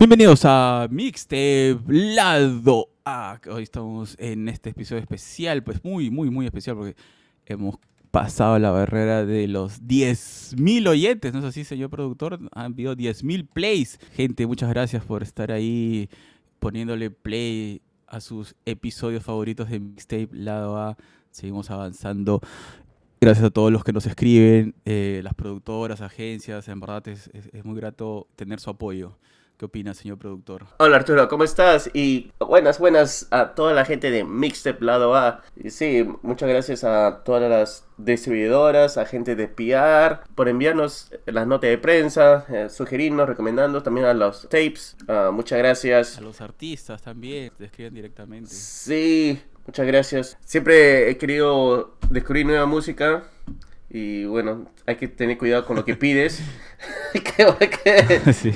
Bienvenidos a Mixtape Lado A. Hoy estamos en este episodio especial, pues muy, muy, muy especial porque hemos pasado la barrera de los 10.000 oyentes, ¿no es así, señor productor? Han habido 10.000 plays. Gente, muchas gracias por estar ahí poniéndole play a sus episodios favoritos de Mixtape Lado A. Seguimos avanzando. Gracias a todos los que nos escriben, eh, las productoras, agencias, en verdad es, muy grato tener su apoyo. ¿Qué opina, señor productor? Hola Arturo, ¿cómo estás? Y buenas, buenas a toda la gente de Mixtape Lado A. Y sí, muchas gracias a todas las distribuidoras, a gente de PR, por enviarnos las notas de prensa, eh, sugerirnos, recomendando también a los tapes. Ah, muchas gracias. A los artistas también, te escriben directamente. Sí, muchas gracias. Siempre he querido descubrir nueva música. Y bueno, hay que tener cuidado con lo que pides. Que- que- Sí.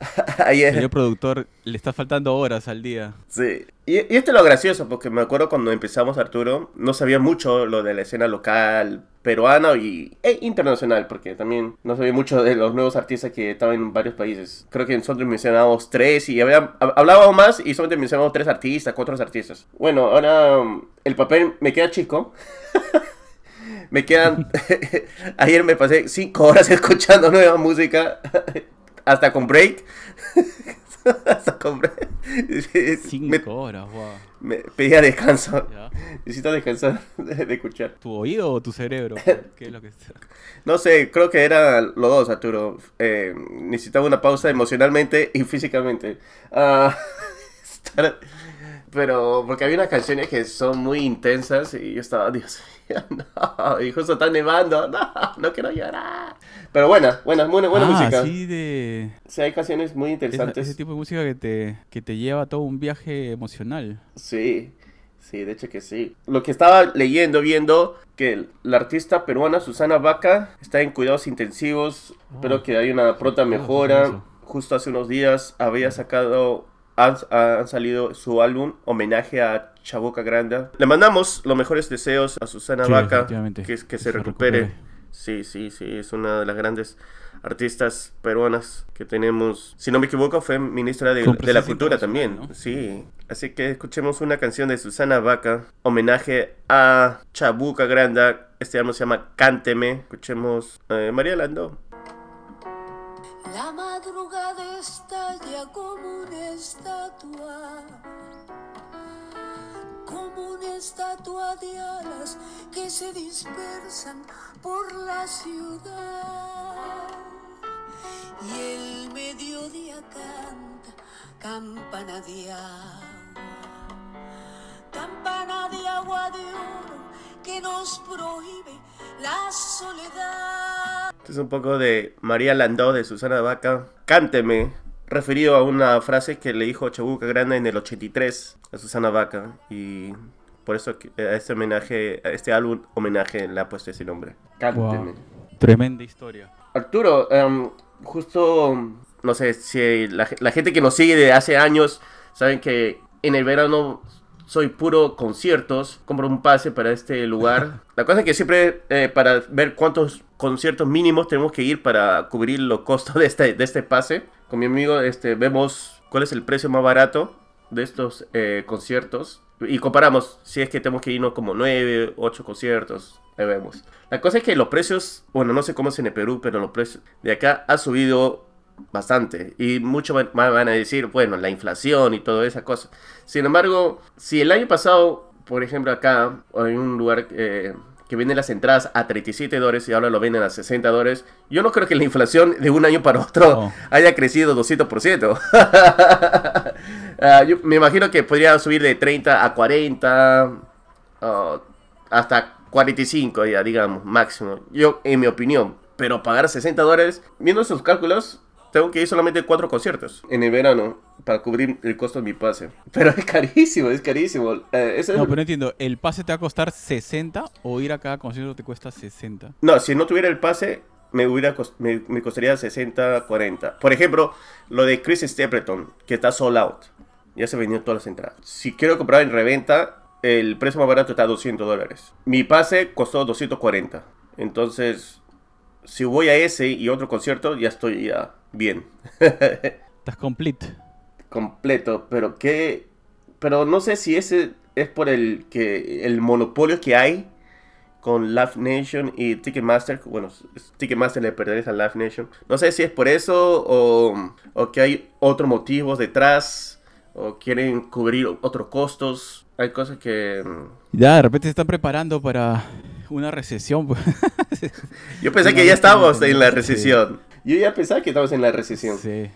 Ayer, Señor productor, le está faltando horas al día. Sí. Y, y esto es lo gracioso, porque me acuerdo cuando empezamos Arturo, no sabía mucho lo de la escena local peruana y e internacional, porque también no sabía mucho de los nuevos artistas que estaban en varios países. Creo que nosotros mencionábamos tres y había, hab- hablábamos más y solamente mencionábamos tres artistas, cuatro artistas. Bueno, ahora um, el papel me queda chico. me quedan... Ayer me pasé cinco horas escuchando nueva música, hasta con break. hasta con break. Me- Cinco horas, wow. me pedía descanso. ¿Ya? Necesito descansar de, escuchar. ¿Tu oído o tu cerebro? ¿Qué es lo que está? No sé, creo que era los dos, Arturo. Eh, necesitaba una pausa emocionalmente y físicamente. Ah, estar- pero porque había unas canciones que son muy intensas y yo estaba, Dios mío, no. Y justo está nevando, no, no quiero llorar. Pero buena, buena, buena, buena ah, música. sí, de... Sí, hay canciones muy esa- interesantes. ese tipo de música que te, que te lleva a todo un viaje emocional. Sí, sí, de hecho que sí. Lo que estaba leyendo, viendo, que la artista peruana Susana Vaca está en cuidados intensivos, Oh. pero que hay una pronta mejora. Justo hace unos días había sacado, han, han salido su álbum homenaje a Chaboca Granda. Le mandamos los mejores deseos a Susana Sí, Vaca, que, que Que se se recupere. recupere. Sí, sí, sí, es una de las grandes artistas peruanas que tenemos. Si no me equivoco, fue ministra de, de la cultura también. Sí, así que escuchemos una canción de Susana Vaca, homenaje a Chabuca Granda. Este álbum se llama Cánteme. Escuchemos eh, María Landó. La madrugada estalla como una estatua, como una estatua de alas que se dispersan por la ciudad. Y el mediodía canta campana de agua, campana de agua de oro que nos prohíbe la soledad. Este es un poco de María Landó de Susana Vaca. Cánteme. Referido a una frase que le dijo Chabuca Granda en el 83 a Susana Vaca. Y por eso a este homenaje, a este álbum homenaje le ha puesto ese nombre. Cánteme. Wow. Tremenda historia. Arturo, em, justo, no sé, si la, la gente que nos sigue de hace años saben que en el verano soy puro conciertos, compro un pase para este lugar. La cosa es que siempre eh, para ver cuántos conciertos mínimos tenemos que ir para cubrir los costos de este, de este pase. Con mi amigo este, vemos cuál es el precio más barato de estos eh, conciertos y comparamos si es que tenemos que irnos como 9, 8 conciertos. Ahí vemos. La cosa es que los precios, bueno, no sé cómo es en el Perú, pero los precios de acá ha subido bastante. Y muchos van, van a decir, bueno, la inflación y toda esa cosa. Sin embargo, si el año pasado, por ejemplo, acá hay un lugar eh, que vende las entradas a 37 dólares y ahora lo venden a 60 dólares, yo no creo que la inflación de un año para otro haya crecido 200%. Ah, yo me imagino que podría subir de 30 a 40, ah, hasta 45 ya, digamos, máximo. Yo, en mi opinión. Pero pagar 60 dólares, viendo esos cálculos, tengo que ir solamente cuatro conciertos en el verano para cubrir el costo de mi pase. Pero es carísimo, es carísimo. Eh, ese es- No, pero no entiendo. ¿El pase te va a costar 60 o ir a cada concierto te cuesta 60? No, si no tuviera el pase, me, hubiera cos- me, me costaría 60, 40. Por ejemplo, lo de Chris Stapleton, que está sold out. Ya se vendió todas las entradas. Si quiero comprar en reventa, el precio más barato está a 200 dólares. Mi pase costó 240. Entonces, si voy a ese y otro concierto, ya estoy ya bien. Está Estás complete. completo, pero que pero no sé si ese es por el que el monopolio que hay con Live Nation y Ticketmaster, bueno, Ticketmaster le pertenece a Live Nation. No sé si es por eso o, o que hay otros motivos detrás o quieren cubrir otros costos. Hay cosas que mm, Ya, de repente se están preparando para una recesión. pues. yo pensé que ya que- en la sí. recesión. Yo ya pensaba que estábamos en la recesión. Sí.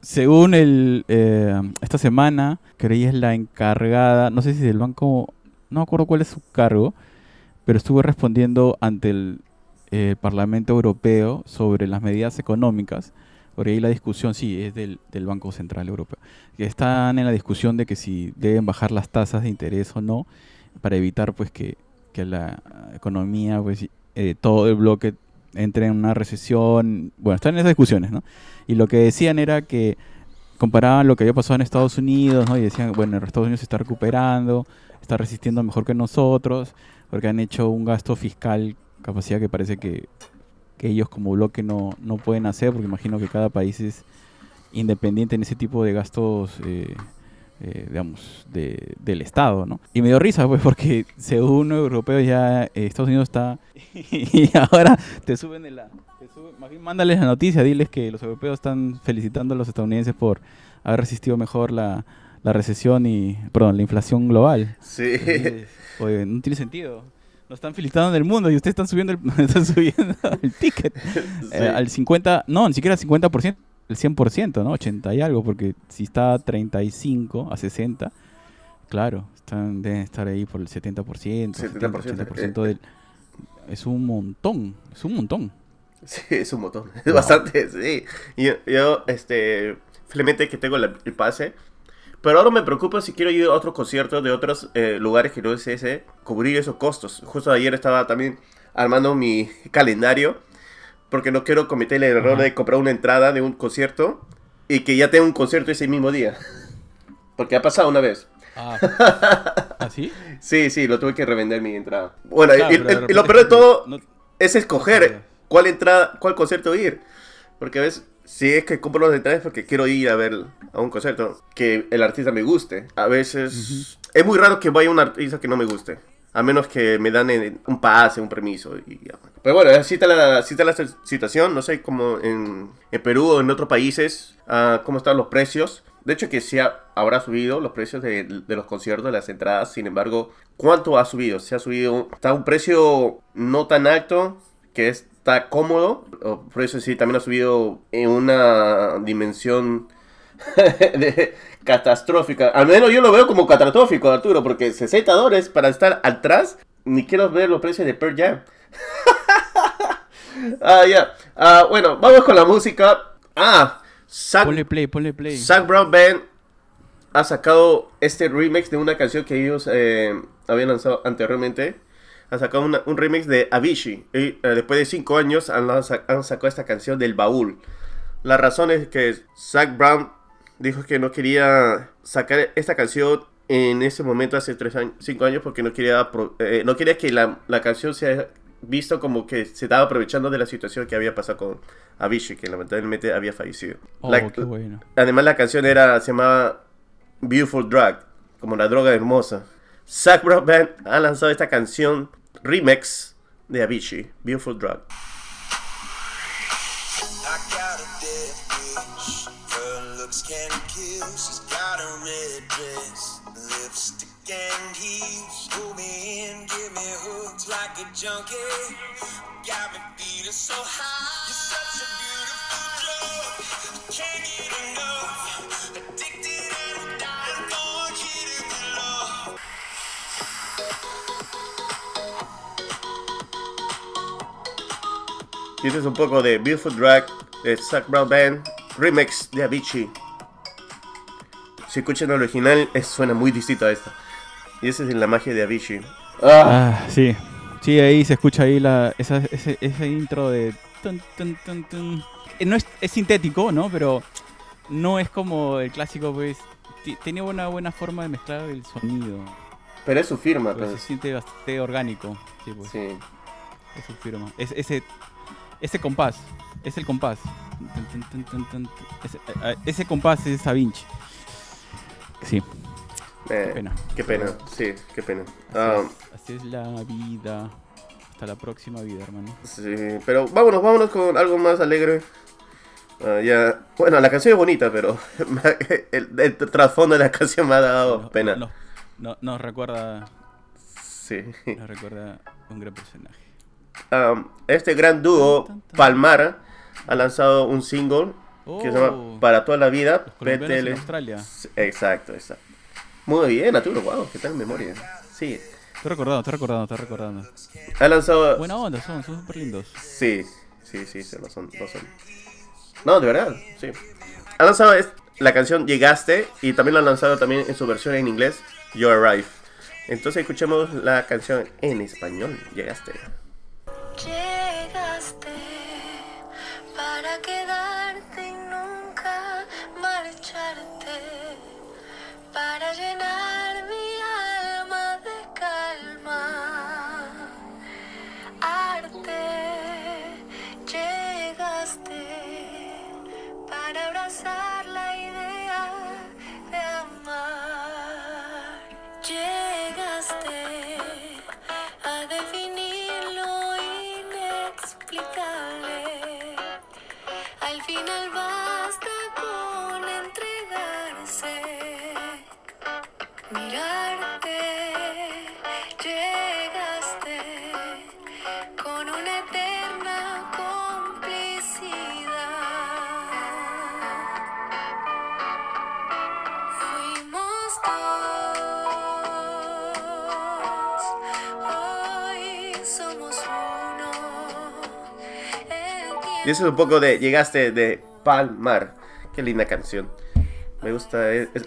Según el, eh, esta semana, ella es la encargada, no sé si del banco, no me acuerdo cuál es su cargo, pero estuvo respondiendo ante el eh, Parlamento Europeo sobre las medidas económicas. Por ahí la discusión, sí, es del, del Banco Central Europeo. Están en la discusión de que si deben bajar las tasas de interés o no, para evitar pues que, que la economía, pues eh, todo el bloque entre en una recesión. Bueno, están en esas discusiones, ¿no? Y lo que decían era que comparaban lo que había pasado en Estados Unidos, ¿no? Y decían, bueno, Estados Unidos se está recuperando, está resistiendo mejor que nosotros, porque han hecho un gasto fiscal, capacidad que parece que, que ellos como bloque no, no pueden hacer, porque imagino que cada país es independiente en ese tipo de gastos, eh, eh, digamos, de, del Estado, ¿no? Y me dio risa, pues, porque según europeos ya eh, Estados Unidos está... y ahora te suben de la... te suben- más bien mándales la noticia, diles que los europeos están felicitando a los estadounidenses por haber resistido mejor la, la recesión y, perdón, la inflación global. Sí. Entonces, Oye, no tiene sentido. Nos están felicitando en el mundo y ustedes están subiendo el, están subiendo el ticket eh, al 50, no, ni siquiera al 50%, el 100%, ¿no? 80 y algo, porque si está a 35, a 60, claro, están, deben estar ahí por el 70%, 70%, 70%, 80% del... Es un montón, es un montón. Sí, es un montón. Es bastante, sí. Yo, yo, este, felizmente que tengo la- el pase. Pero ahora me preocupa si quiero ir a otros conciertos de otros eh, lugares que no es ese, cubrir esos costos. Justo ayer estaba también armando mi calendario, porque no quiero cometer el error Ajá. de comprar una entrada de un concierto y que ya tenga un concierto ese mismo día. Porque ha pasado una vez. Ah, ¿así? Sí, sí, lo tuve que revender mi entrada. Bueno, Claro, y, lo peor de todo no- es escoger cuál entrada, cuál concierto ir. Porque a veces, si es que compro las entradas porque quiero ir a ver a un concierto que el artista me guste. A veces es muy raro que vaya a un artista que no me guste. A menos que me dan en- un pase, un permiso. Y ya. Pero bueno, así está la, la situación. No sé cómo en, Perú o en otros países, ah, cómo están los precios. De hecho que sí ha- habrá subido los precios de, los conciertos, de las entradas. Sin embargo, ¿cuánto ha subido? Se ha subido, está un precio no tan alto, que está cómodo. Por eso sí, también ha subido en una dimensión catastrófica. Al menos yo lo veo como catastrófico, Arturo, porque 60 dólares para estar atrás, ni quiero ver los precios de Pearl Jam. ah, ya. Ah, bueno, vamos con la música. Ah, Zac, Ponle play, ponle play. Zac Brown Band ha sacado este remix de una canción que ellos eh, habían lanzado anteriormente. Ha sacado una- un remix de Avicii. Y, eh, después de 5 años han, han sacado esta canción del baúl. La razón es que Zac Brown dijo que no quería sacar esta canción en ese momento hace 5 años porque no quería, eh, no quería que la, la canción sea visto como que se estaba aprovechando de la situación que había pasado con Avicii, que lamentablemente había fallecido. Oh, La- qué bueno. Además la canción era, se llamaba Beautiful Drug, como la droga hermosa. Zac Brown Band ha lanzado esta canción remix de Avicii, Beautiful Drug. Looks can kill. She's got a red dress, lipstick and heels. Pull me in, give me hooks like a junkie. Got me feeling so high. You're such a beautiful drug. Can't get enough. Addicted and dying for love. Poco de Beautiful Drug de Zac Brown Band, remix de Avicii. Si escuchan el original, es- suena muy distinto a esta. Y esa es la magia de Avicii. Ah, Ah, sí. Sí, ahí se escucha ahí la, esa, ese, ese intro de... tun, tun, tun, tun. Eh, No es, es sintético, ¿no? Pero no es como el clásico, pues... Tiene una buena forma de mezclar el sonido. pero es su firma, pues, se siente bastante orgánico. Sí, pues, Sí. es su firma. Es, ese, ese compás. es el compás. Ese, a- a- ese compás es Da Vinci. Sí, Eh, qué pena. Qué pena, sí, qué pena. Ah, Así es la vida. Hasta la próxima vida, hermano. sí, pero vámonos, vámonos con algo más alegre. Ah, ya, bueno, la canción es bonita, pero el, el trasfondo de la canción me ha dado pena. Nos, no- nos recuerda, Sí. nos recuerda un gran personaje. Um, este gran dúo, Palmar, ha lanzado un single que se Oh. llama Para toda la vida. PTL. Australia. Exacto, exacto. Muy bien, Arturo, wow, qué tal memoria. Sí, Estoy recordando, estoy recordando, estoy recordando. ha lanzado. Buena onda, son, son súper lindos. Sí, sí, sí, sí, no son, no son. No, de verdad, sí. Ha lanzado la canción Llegaste y también la han lanzado también en su versión en inglés, You Arrive. Entonces escuchemos la canción en español. Llegaste para llenar Y eso es un poco de Llegaste de Palmar. Qué linda canción. Me gusta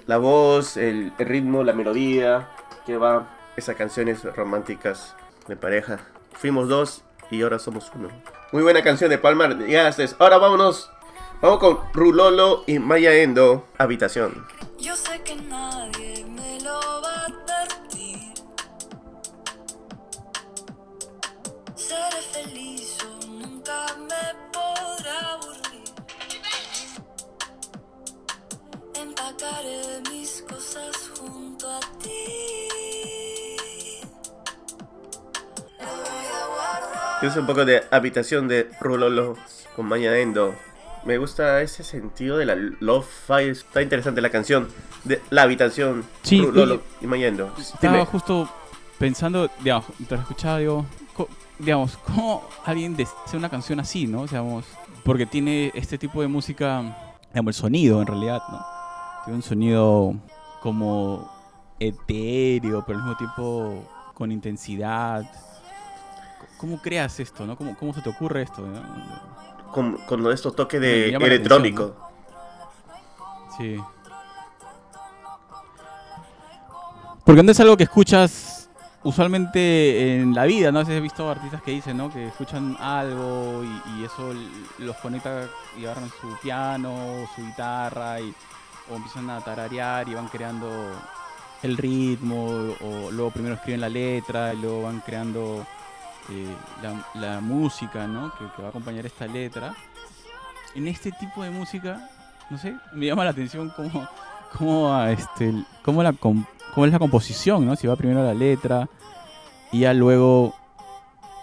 la voz, el, el ritmo, la melodía que va. Esas canciones románticas de pareja. Fuimos dos y ahora somos uno. Muy buena canción de Palmar. Llegaste. Ahora vámonos. Vamos con Rulolo y Maya Endo. Habitación. Yo sé que nadie me lo va a advertir. Seré feliz o nunca me Empacaré mis cosas junto a ti. Lo voy a guardar. Es un poco de habitación de Rulolo con Maya Endo. Me gusta ese sentido de la love file. Está interesante la canción de la habitación. Sí, Rulolo y Maya Endo. Estaba Dime. justo pensando, digamos, mientras escuchaba, digo, co- digamos, ¿cómo alguien hace una canción así, no? Digamos, porque tiene este tipo de música, digamos, el sonido en realidad, ¿no? Tiene un sonido como etéreo, pero al mismo tiempo con intensidad. ¿Cómo creas esto, no? ¿Cómo, cómo se te ocurre esto? no? con, con estos toques de electrónico. Sí. Porque no es algo que escuchas usualmente en la vida, ¿no? A veces he visto artistas que dicen, ¿no? Que escuchan algo y, y eso los conecta y agarran su piano, o su guitarra y o empiezan a tararear y van creando el ritmo o luego primero escriben la letra y luego van creando eh, la, la música, ¿no? Que, que va a acompañar esta letra. En este tipo de música, no sé, me llama la atención cómo, cómo, este, cómo, la, cómo es la composición, ¿no? Si va primero la letra y ya luego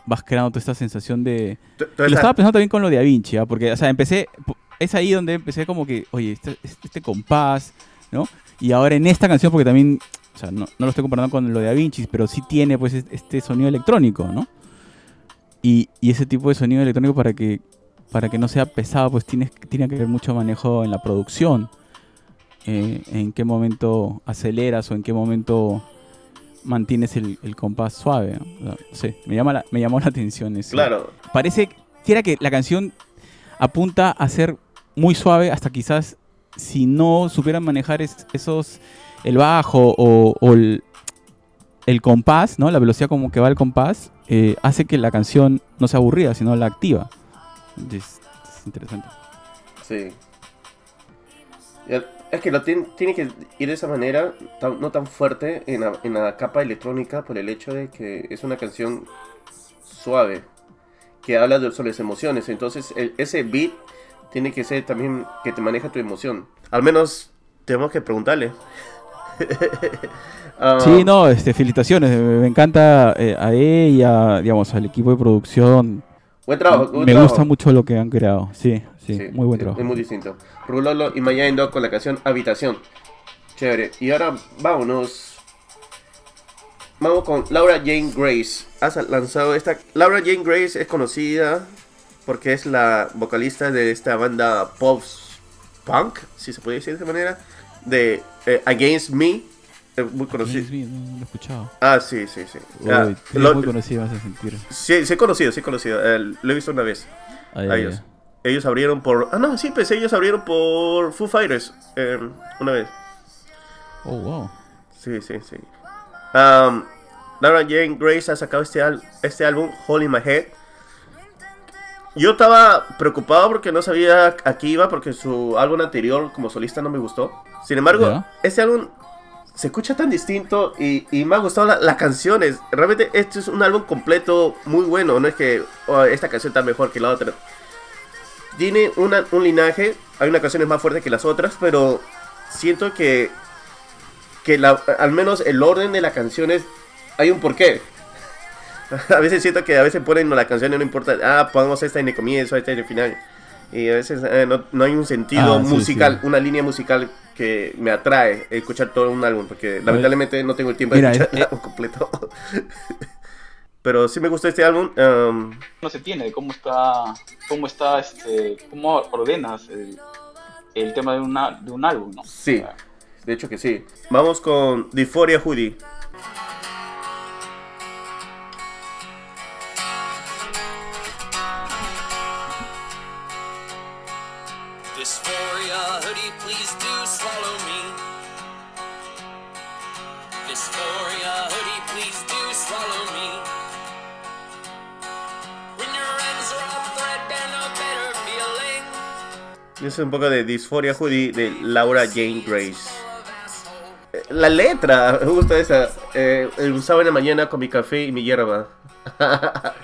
vas creando toda esta sensación de... Lo estaba pensando también con lo de Da Vinci, ¿ah? porque, o sea, empecé, es ahí donde empecé como que, oye, este, este compás, ¿no? Y ahora en esta canción, porque también, o sea, no, no lo estoy comparando con lo de Da Vinci, pero sí tiene pues es- este sonido electrónico, ¿no? Y, y ese tipo de sonido electrónico para que, para que no sea pesado, pues tienes, tiene que haber mucho manejo en la producción. Eh, en qué momento aceleras o en qué momento mantienes el, el compás suave. ¿no? O sea, sé, me, llama la- me llamó la atención eso Claro, parece que era que la canción apunta a ser muy suave hasta quizás si no supieran manejar es- esos el bajo o, el, compás, ¿no? La velocidad como que va el compás eh, hace que la canción no sea aburrida, sino la activa. Es, es interesante. sí. Es que lo tien- tiene que ir de esa manera, no tan fuerte en la, en la capa electrónica por el hecho de que es una canción suave. que habla de- sobre las emociones. Entonces, el- ese beat tiene que ser también que te maneja tu emoción. Al menos tenemos que preguntarle. Ah, Sí, no, este, felicitaciones. Me, encanta eh, a ella, digamos, al equipo de producción. Buen trabajo. buen me trabajo. gusta mucho lo que han creado. Sí, sí, Sí, muy buen sí, trabajo. Es muy distinto. Rulolo y Mayaindo con la canción Habitación. Chévere. Y ahora vámonos. Vamos con Laura Jane Grace. Has lanzado esta. Laura Jane Grace es conocida porque es la vocalista de esta banda pop punk, si se puede decir de esa manera, de eh, Against Me. eh, muy Bond, no, no lo he escuchado. Ah, sí, sí, sí. Uy, Ah, lo- muy conocido, me hace sentir. sí, sí he conocido, sí he conocido. Eh, lo he visto una vez. Ay, a ay, ellos. ay. Ellos abrieron por. Ah, no, sí, pues ellos abrieron por Foo Fighters eh, una vez. Oh, wow. Sí, sí, sí. Um, Laura Jane Grace ha sacado este, al- este álbum, Holy My Head. Yo estaba preocupado porque no sabía a qué iba, porque su álbum anterior como solista no me gustó. Sin embargo, Ya. este álbum se escucha tan distinto y, y me ha gustado la- las canciones. Realmente este es un álbum completo muy bueno. No es que "Oh, esta canción está mejor que la otra. Tiene una- un linaje. Hay unas canciones más fuertes que las otras, pero siento que que la, al menos el orden de las canciones hay un porqué. A veces siento que a veces ponen las canciones, no importa, ah, pongamos esta en el comienzo, esta en el final. Y a veces eh, no, no hay un sentido Ah, sí, musical, sí. una línea musical que me atrae escuchar todo un álbum, porque lamentablemente no tengo el tiempo de Mira, escuchar eh, el álbum completo. Pero sí me gustó este álbum. um, no se tiene de cómo está, cómo está, este, cómo ordenas el, el tema de, una, de un álbum, ¿no? Sí. De hecho que sí. Vamos con Dysphoria Hoodie. Es un poco de Dysphoria Hoodie de Laura Jane Grace. Eh, La letra, me gusta esa. Eh, el usaba en la mañana con mi café y mi hierba.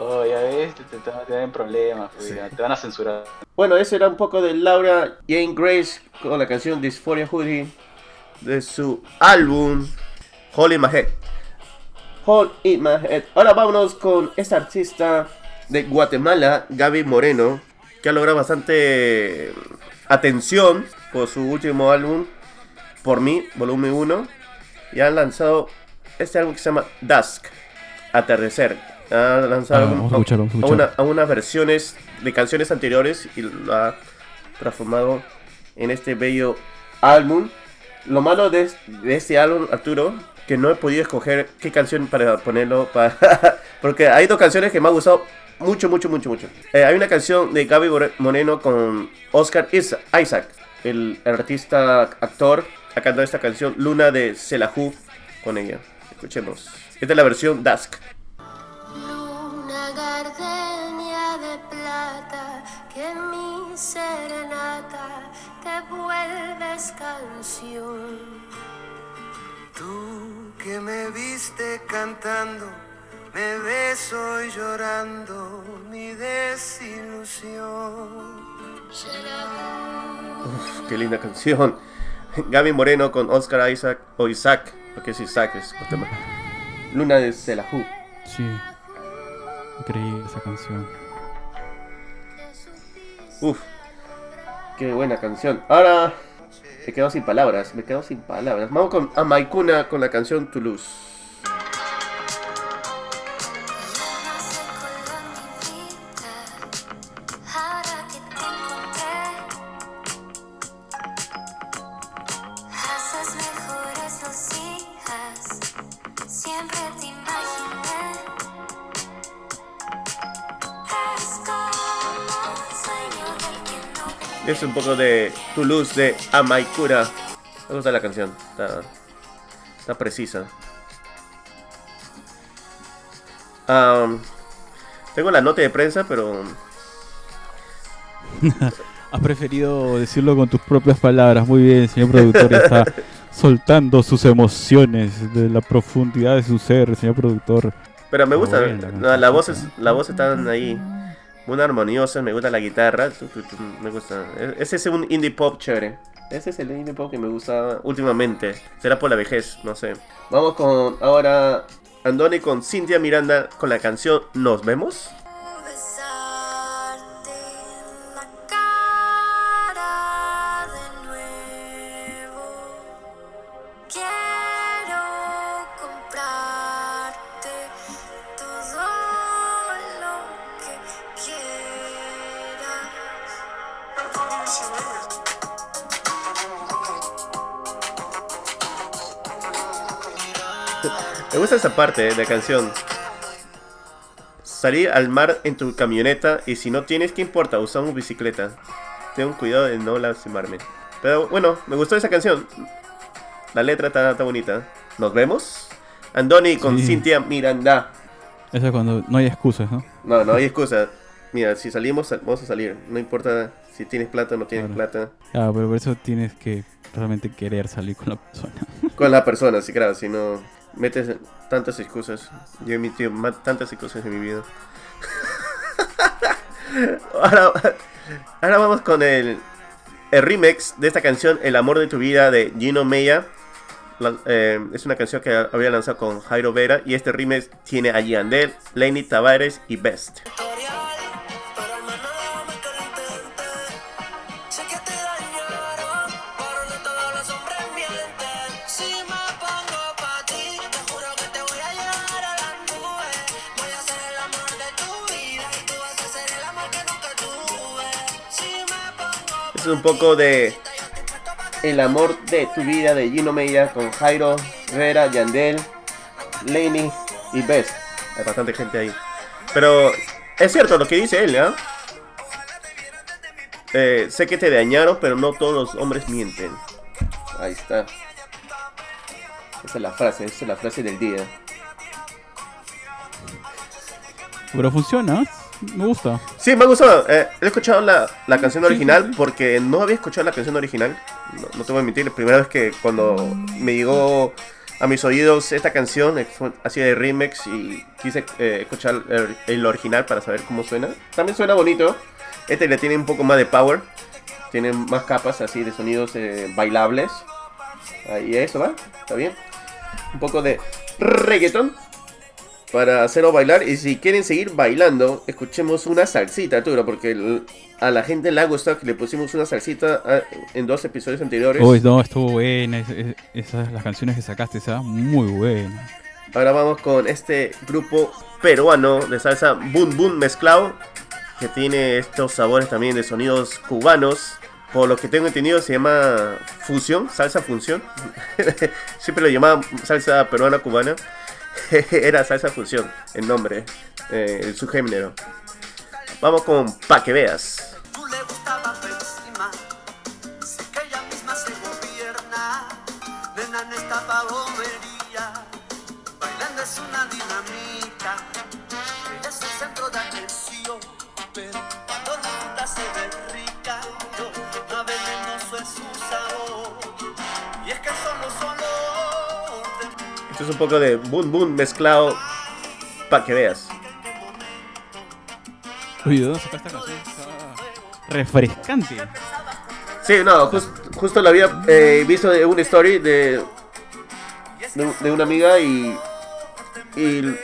Oh, ya ves, te, te, te dan problemas, Sí. te van a censurar. Bueno, eso era un poco de Laura Jane Grace con la canción Dysphoria Hoodie de su álbum Holy Head. Hold in My Head. Ahora vámonos con esta artista de Guatemala, Gaby Moreno, que ha logrado bastante atención por su último álbum, Por mí, volumen 1. Y han lanzado este álbum que se llama Dusk, Atardecer. Ha lanzado Ah, a a una- a unas versiones de canciones anteriores y lo ha transformado en este bello álbum. Lo malo de, de este álbum, Arturo, que no he podido escoger qué canción para ponerlo, para porque hay dos canciones que me han gustado mucho, mucho, mucho, mucho. Eh, hay una canción de Gaby More- Moreno con Oscar Isa- Isaac, el, el artista actor, ha cantado esta canción Luna de Selahu con ella. Escuchemos. Esta es la versión Dusk. Luna gardenia de plata, que mi serenata te vuelves canción. Tú que me viste cantando, me ves hoy llorando mi desilusión. Uf, qué linda canción. Gaby Moreno con Oscar Isaac o Isaac, porque es Isaac, es. Luna de Selahu. Sí. Increíble esa canción. Uf, qué buena canción. Ahora me quedo sin palabras, me quedo sin palabras. Vamos con Amaikuna con la canción Toulouse. Es un poco de Toulouse de Amaikura. Me gusta la canción, está, está precisa. Am, tengo la nota de prensa, pero Has preferido decirlo con tus propias palabras. Muy bien, señor productor. Está soltando sus emociones de la profundidad de su ser, señor productor. Pero me gusta, la la, la voz es, la voz está ahí muy armoniosa, me gusta la guitarra, me gusta. E- Ese es un indie pop chévere. Ese es el indie pop que me gusta últimamente. Será por la vejez, no sé. Vamos con ahora Andoni con Cintia Miranda con la canción Nos vemos. Parte de la canción. Salir al mar en tu camioneta y si no tienes, ¿qué importa? Usamos bicicleta. Tengo cuidado de no lastimarme. Pero bueno, me gustó esa canción. La letra está, está bonita. ¿Nos vemos? Andoni con Sí. Cintia Miranda. Eso es cuando no hay excusas, ¿no? No, no hay excusa. Mira, si salimos, sal- vamos a salir. No importa si tienes plata o no tienes Claro. plata. Ah, pero por eso tienes que realmente querer salir con la persona. Con la persona, sí, claro. Si no metes tantas excusas. Yo he metido ma- tantas excusas en mi vida. ahora, ahora vamos con el, el remix de esta canción, El amor de tu vida, de Gino Meya. Eh, es una canción que había lanzado con Jairo Vera. Y este remix tiene a Yandel, Lenny Tavares y Best. Un poco de El amor de tu vida de Gino Meya con Jairo, Vera, Yandel, Lenny y Best. Hay bastante gente ahí. Pero es cierto lo que dice él, ¿ah? Eh, sé que te dañaron, pero no todos los hombres mienten. Ahí está. Esa es la frase, esa es la frase del día. Pero funciona, me gusta. Sí, me ha gustado. Eh, he escuchado la, la canción original porque no había escuchado la canción original. No, no te voy a mentir, la primera vez que cuando me llegó a mis oídos esta canción, eh, así de remix y quise eh, escuchar el, el original para saber cómo suena. También suena bonito. Este le tiene un poco más de power. Tiene más capas así de sonidos eh, bailables. Ahí eso va, está bien. Un poco de reggaeton para hacerlo bailar. Y si quieren seguir bailando, escuchemos una salsita, Arturo, porque a la gente le ha gustado que le pusimos una salsita ah, en dos episodios anteriores. Uy, no, estuvo buena. es- es- esas, las canciones que sacaste, esa, muy buena. Ahora vamos con este grupo peruano de salsa Boom Boom mezclado, que tiene estos sabores también de sonidos cubanos. Por lo que tengo entendido se llama fusión, salsa función. Siempre lo llamaban salsa peruana cubana. Era salsa fusión, el nombre, eh, el subgénero. Vamos con Pa' que veas. Esto es un poco de boom boom mezclado Pa' que veas. Uy, ¿de dónde sacaste esta canción? Está refrescante. Sí, no, jus- justo lo había eh, visto de una story de, de, de una amiga y, y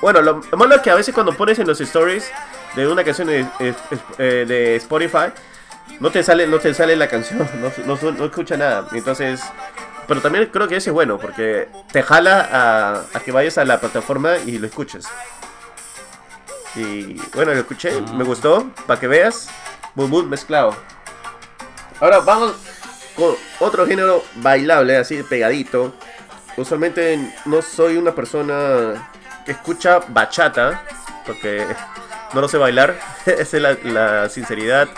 bueno, lo, lo malo es que a veces cuando pones en los stories de una canción de, eh, de Spotify, no te sale no te sale la canción, no, no, no escucha nada. Entonces, pero también creo que ese es bueno porque te jala a, a que vayas a la plataforma y lo escuches. Y bueno, lo escuché, me gustó, para que veas, boom boom mezclado. Ahora vamos con otro género bailable, así pegadito. Usualmente no soy una persona que escucha bachata, porque no lo sé bailar, esa es la, la sinceridad.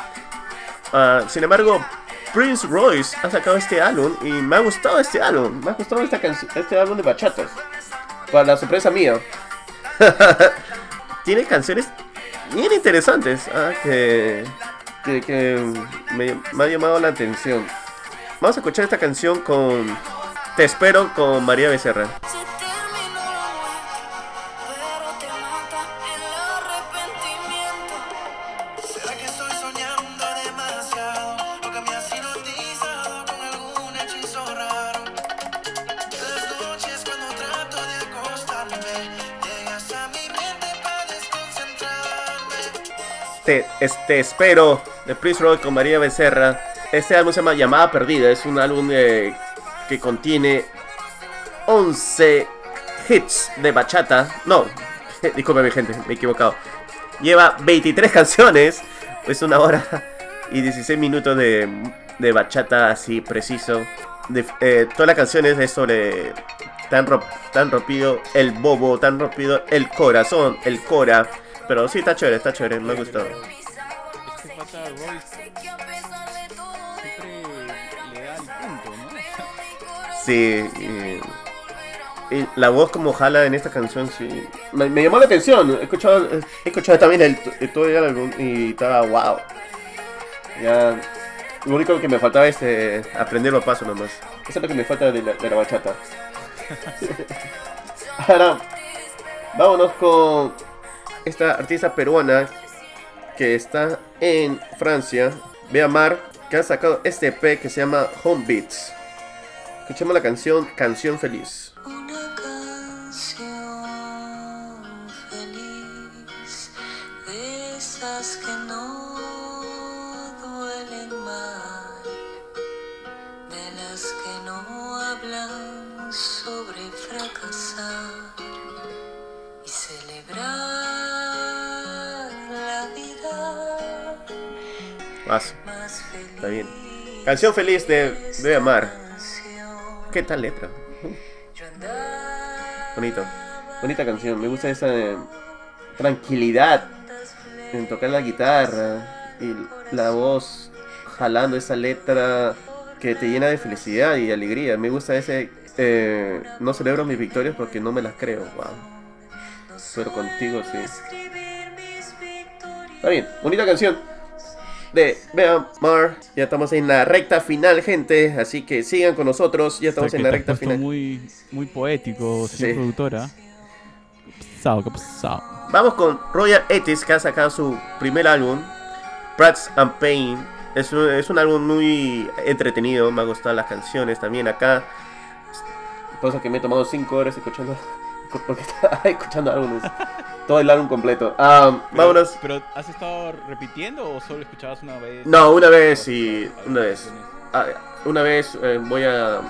Ah, sin embargo, Prince Royce ha sacado este álbum y me ha gustado este álbum, me ha gustado esta este álbum de bachatas. Para la sorpresa mía. Tiene canciones bien interesantes ah, que, que, que me, me ha llamado la atención. Vamos a escuchar esta canción con Te espero con María Becerra. Este, Espero de Prince Roy con María Becerra. Este álbum se llama Llamada Perdida. Es un álbum eh, que contiene 11 hits de bachata. No, disculpe gente, me he equivocado. Lleva 23 canciones. Es una hora y 16 minutos de, de bachata así preciso. Eh, todas las canciones es sobre tan, ro- tan rompido el bobo, tan rompido el corazón, el cora. Pero sí, está chévere, está chévere, me ha siempre le da el punto, ¿no? Sí, y la voz como jala en esta canción, sí. Me, me llamó la atención. He escuchado, he escuchado también el, el- todo el álbum y estaba wow. Ya, lo único que me faltaba es eh, aprender los pasos nomás. Eso es lo que me falta de la, de la bachata. Ahora, vámonos con esta artista peruana que está en Francia, Bea Mar, que ha sacado este EP que se llama Home Beats. Escuchemos la canción Canción Feliz. Más está bien. Canción Feliz de Bea Mar. Canción. ¿Qué tal letra? Bonito. Bonita canción. Me gusta esa tranquilidad en tocar la guitarra y la voz jalando esa letra que te llena de felicidad y alegría. Me gusta ese. eh, no celebro mis victorias porque no me las creo. Wow. Pero contigo sí. Está bien, bonita canción de Bea Mar. Ya estamos en la recta final, gente. Así que sigan con nosotros. Ya estamos en la recta final. Muy, muy poético, señor Sí. productora. ¿Qué pasado? ¿Qué pasado? Vamos con Royal Etis, que ha sacado su primer álbum, Prats and Pain. Es un, es un álbum muy entretenido, me han gustado las canciones también acá. Cosa que me he tomado 5 horas escuchando, porque estaba escuchando álbumes. Todo el álbum completo. Ah, Pero- vámonos. ¿Pero has estado repitiendo o solo escuchabas una vez? No, una vez y una vez. Ah, una vez eh, voy a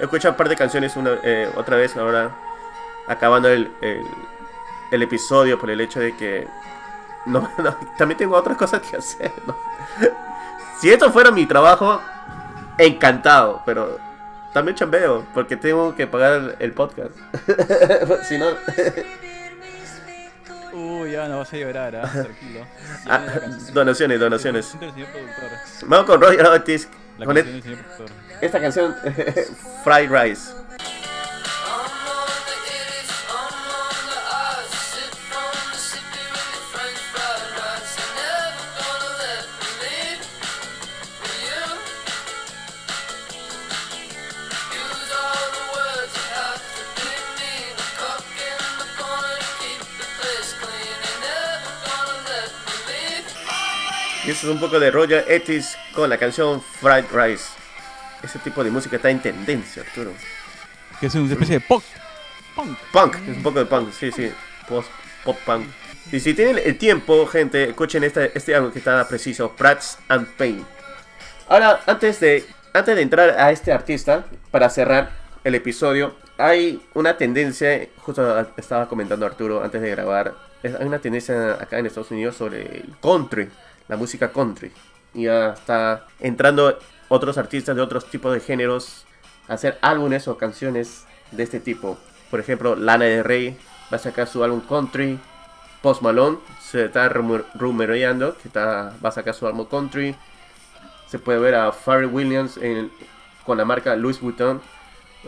escuchar un par de canciones una, eh, otra vez ahora acabando el, el, el episodio por el hecho de que no, no, también tengo otras cosas que hacer ¿no? si esto fuera mi trabajo encantado pero también chambeo porque tengo que pagar el podcast si no Uy, ya no vas a llorar, ¿ah? tranquilo. Ah, donaciones donaciones vamos con Roger Otis La con canción del señor productor. esta canción Fried Rice Y eso es un poco de Roger Etis con la canción Fried Rice. Ese tipo de música está en tendencia, Arturo. Que es una especie de pop. Punk. Punk, es un poco de punk, sí, sí. Post, pop punk. Y si tienen el tiempo, gente, escuchen este, este álbum que está preciso, Prats and Pain. Ahora, antes de, antes de entrar a este artista, para cerrar el episodio, hay una tendencia, justo estaba comentando Arturo antes de grabar, es- hay una tendencia acá en Estados Unidos sobre el country, la música country. Y ya está entrando otros artistas de otros tipos de géneros a hacer álbumes o canciones de este tipo. Por ejemplo, Lana del Rey va a sacar su álbum country. Post Malone se está rumor- rumoreando que está, va a sacar su álbum country. Se puede ver a Pharrell Williams con la marca Louis Vuitton.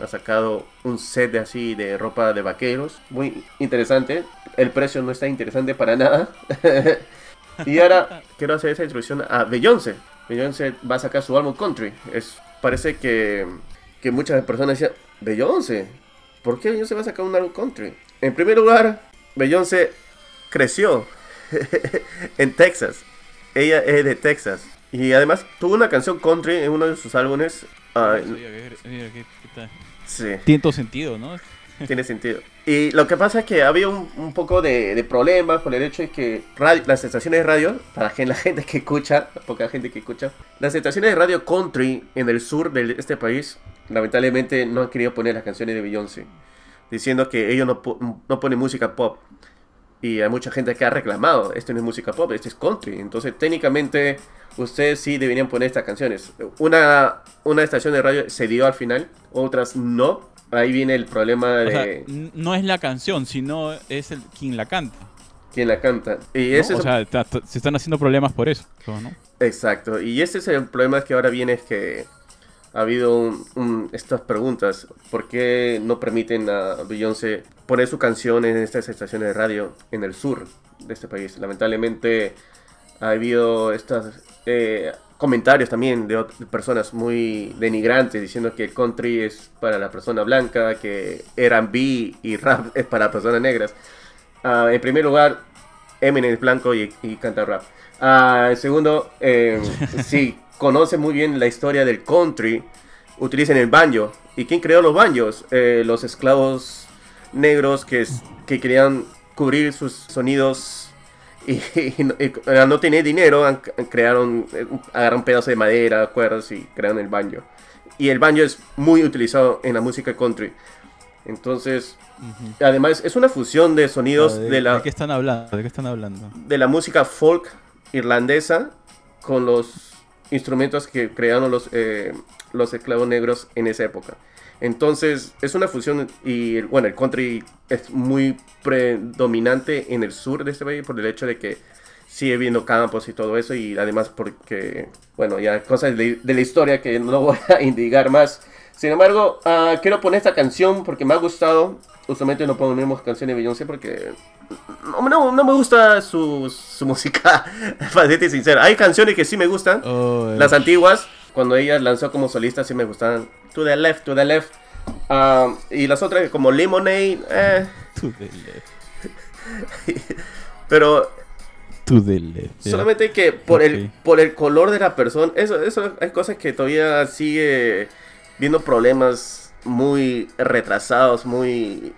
Ha sacado un set de así de ropa de vaqueros. Muy interesante. El precio no está interesante para nada. y ahora quiero hacer esa introducción a Beyoncé. Beyoncé va a sacar su álbum country. Es, parece que, que muchas personas decían, Beyoncé, ¿por qué Beyoncé va a sacar un álbum country? En primer lugar, Beyoncé creció en Texas. Ella es de Texas. Y además tuvo una canción country en uno de sus álbumes. Ah, Mira, qué- mira, qué- qué tal. sí. Tiene todo sentido, ¿no? tiene sentido. Y lo que pasa es que había un, un poco de, de problemas por el hecho de que radio- las estaciones de radio, para la gente que escucha, poca gente que escucha, las estaciones de radio country en el sur de este país, lamentablemente no han querido poner las canciones de Beyoncé, diciendo que ellos no, no ponen música pop. Y hay mucha gente que ha reclamado, esto no es música pop, esto es country. Entonces técnicamente ustedes sí deberían poner estas canciones. Una, una estación de radio se dio al final, otras no. Ahí viene el problema de O sea, n- no es la canción, sino es el quien la canta. quién la canta. Y ese es O sea, se están haciendo problemas por eso. ¿no? Exacto, y ese es el problema que ahora viene es que ha habido un- un- estas preguntas, ¿por qué no permiten a Beyoncé poner su canción en estas estaciones de radio en el sur de este país? Lamentablemente ha habido estos comentarios también de, de personas muy denigrantes diciendo que el country es para la persona blanca, que R&B y rap es para personas negras. Ah, en primer lugar, Eminem es blanco y, y canta rap. En segundo, eh, si conoce muy bien la historia del country, utilicen el banjo. ¿Y quién creó los banjos? Eh, los esclavos negros que, que querían cubrir sus sonidos y, y no- y al no tener dinero, crearon, eh, agarraron pedazos de madera, cuerdas y crearon el banjo. Y el banjo es muy utilizado en la música country. Entonces, además es una fusión de sonidos ¿De, de la de qué están hablando? ¿De qué están hablando? de la música folk irlandesa con los instrumentos que crearon los, eh, los esclavos negros en esa época. Entonces es una fusión y bueno, el country es muy predominante en el sur de este país por el hecho de que sigue viendo campos y todo eso y además porque, bueno, ya cosas de, de la historia que no voy a indicar más. Sin embargo, ah, quiero poner esta canción porque me ha gustado. Usualmente no ponemos canciones de Beyoncé porque no, no, no me gusta su, su música, para sincero. Hay canciones que sí me gustan, Oh, las antiguas, cuando ella lanzó como solista sí me gustaban. To the left, to the left. Ah, y las otras como Lemonade, eh, To the left. pero To the left. solamente que por, el, Ok. por el color de la persona, eso, eso hay cosas que todavía sigue viendo problemas muy retrasados, muy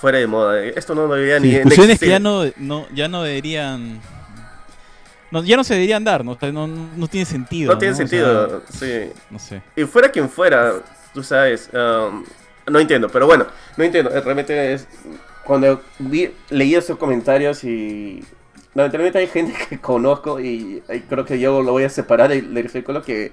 fuera de moda. Esto no debería Sí, ni discusiones que ya no, no, ya no deberían. No, ya no se deberían dar, ¿no? No, no tiene sentido. No tiene O sea, sentido, sí. no sé. Y fuera quien fuera, tú sabes, um, no entiendo, pero bueno, no entiendo, eh, realmente es, cuando vi, leí esos comentarios y lamentablemente hay gente que conozco y, y creo que yo lo voy a separar del, del círculo que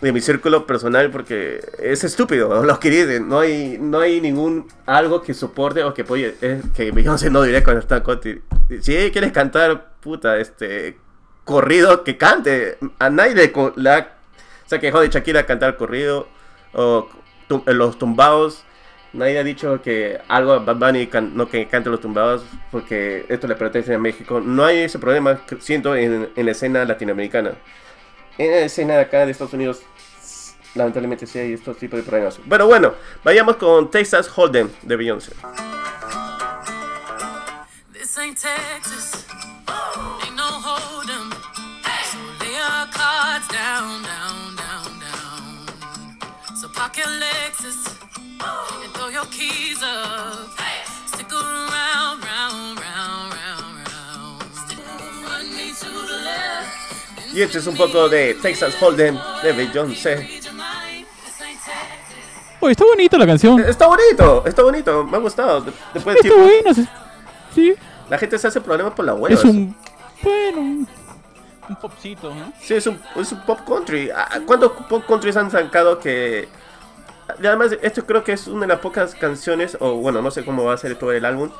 de mi círculo personal porque es estúpido lo que dicen, no hay, no hay ningún algo que soporte o que apoye, es que Beyoncé no diría cuando está country. Si ella quiere cantar, puta, este, corrido, que cante, a nadie le, ha se quejado de Shakira cantar corrido o tum- eh, los tumbados. Nadie ha dicho que algo a Bad Bunny can- no que cante los tumbados porque esto le pertenece a México. No hay ese problema, siento, en, en la escena latinoamericana. En la escena de acá de Estados Unidos, lamentablemente sí hay estos tipos de problemas. Pero bueno, vayamos con Texas Hold'em de Beyoncé. This ain't Texas. Your Lexus and throw your keys up. Stick around, round, round, round, round. Stick- Run me to the left. Y este es un poco de Texas Hold'em de Beyoncé. Oye, está bonita la canción. Está bonito, está bonito, me ha gustado. De- Después de Está tiempo, buena. sí. Sí. la gente se hace problemas por la web. Es un. Bueno. Un, un popcito, ¿no? Sí, es un, es un pop country. Ah, ¿Cuántos pop countries han sacado que... Además, esto creo que es una de las pocas canciones, o bueno, no sé cómo va a ser todo el álbum,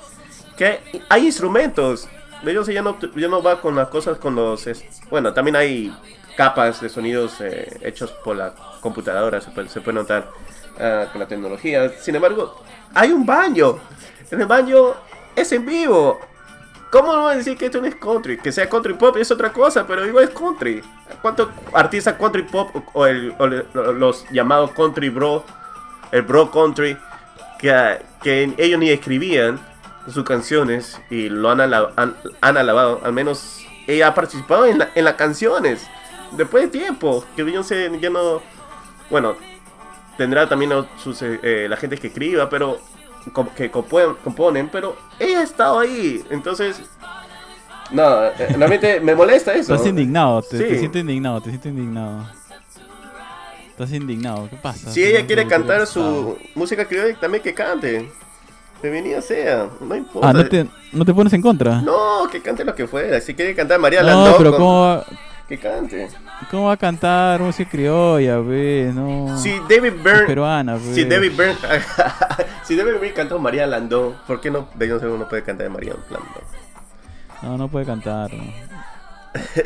que hay instrumentos. Ellos ya no, ya no va con las cosas con los... bueno, también hay capas de sonidos eh, hechos por la computadora, se puede, se puede notar ah, con la tecnología. Sin embargo, hay un baño. En el baño es en vivo. ¿Cómo no a decir que esto no es country? Que sea country pop es otra cosa, pero igual es country. ¿Cuántos artistas country pop o, el- o los llamados country bro, el bro country, que, que ellos ni escribían sus canciones y lo han, han, han alabado? Al menos ella ha participado en, la- en las canciones. Después de tiempo, que Beyoncé ya no... Bueno, tendrá también sus, eh, eh, la gente que escriba, pero que componen, componen, pero ella ha estado ahí, entonces no, eh, realmente me molesta eso. Estás indignado, te, te Sí. siento indignado, te siento indignado. Estás indignado, ¿qué pasa? Si ella No, quiere no, cantar no, su música criolla, también que cante. Bienvenida sea, no importa. Ah, ¿no te, ¿no te pones en contra? No, que cante lo que fuera. Si quiere cantar María No, Landó, pero con- ¿cómo va, que cante. cómo va a cantar música criolla, ve? No. Si David Byrne, peruana, ve. si David Byrne, si David Byrne cantó María Landó, ¿por qué no Beyoncé no puede cantar de María Landó? No, no puede cantar. No,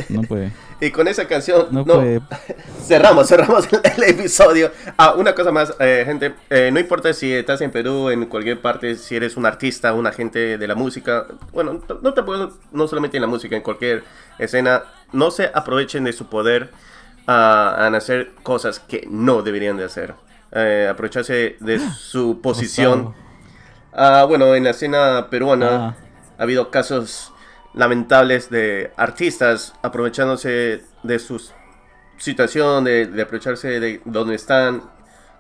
No puede. Y con esa canción, No, no, puede. cerramos, cerramos el, el episodio. Ah, una cosa más, eh, gente, eh, no importa si estás en Perú, en cualquier parte, si eres un artista, un agente de la música, bueno, no te puedo, no solamente en la música, en cualquier escena, no se aprovechen de su poder a, a hacer cosas que no deberían de hacer. Eh, aprovecharse de su posición. Ah, bueno, en la escena peruana Ah. ha habido casos lamentables de artistas aprovechándose de su situación, de, aprovecharse de donde están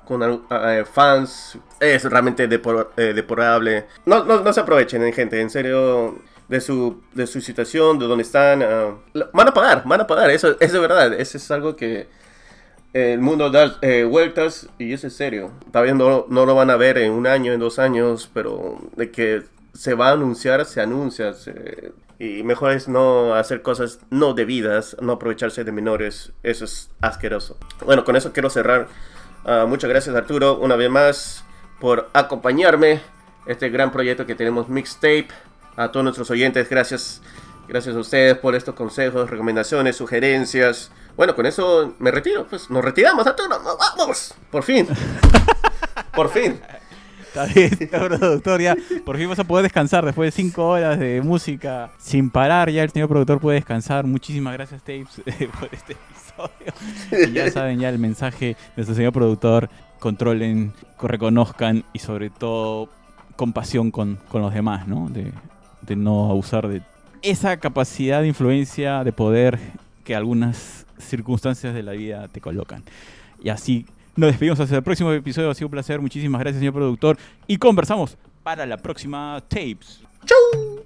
con eh, fans. Es realmente depor- eh, deplorable. No, no, no se aprovechen, eh, gente, en serio. De su, de su situación, de donde están. lo- van a pagar, van a pagar, eso es verdad. Eso es algo que el mundo da eh, vueltas y eso es serio. Todavía no, no lo van a ver en un año, en dos años, pero de que se va a anunciar, se anuncia. se- y mejor es no hacer cosas no debidas, no aprovecharse de menores. Eso es asqueroso. Bueno, con eso quiero cerrar. Ah, muchas gracias Arturo, una vez más, por acompañarme. Este gran proyecto que tenemos Mixtape. A todos nuestros oyentes, gracias. Gracias a ustedes por estos consejos, recomendaciones, sugerencias. Bueno, con eso me retiro, pues nos retiramos, Arturo, nos vamos. Por fin. Por fin. Está bien, productor, ya. Por fin vas a poder descansar después de cinco horas de música sin parar. Ya el señor productor puede descansar. Muchísimas gracias, Tapes, eh, por este episodio. Y ya saben ya el mensaje de nuestro señor productor. Controlen, co- reconozcan y sobre todo compasión con, con los demás, ¿no? De, de no abusar de esa capacidad de influencia, de poder que algunas circunstancias de la vida te colocan. Y así nos despedimos hasta el próximo episodio. Ha sido un placer. Muchísimas gracias, señor productor. Y conversamos para la próxima Tapes. Chau.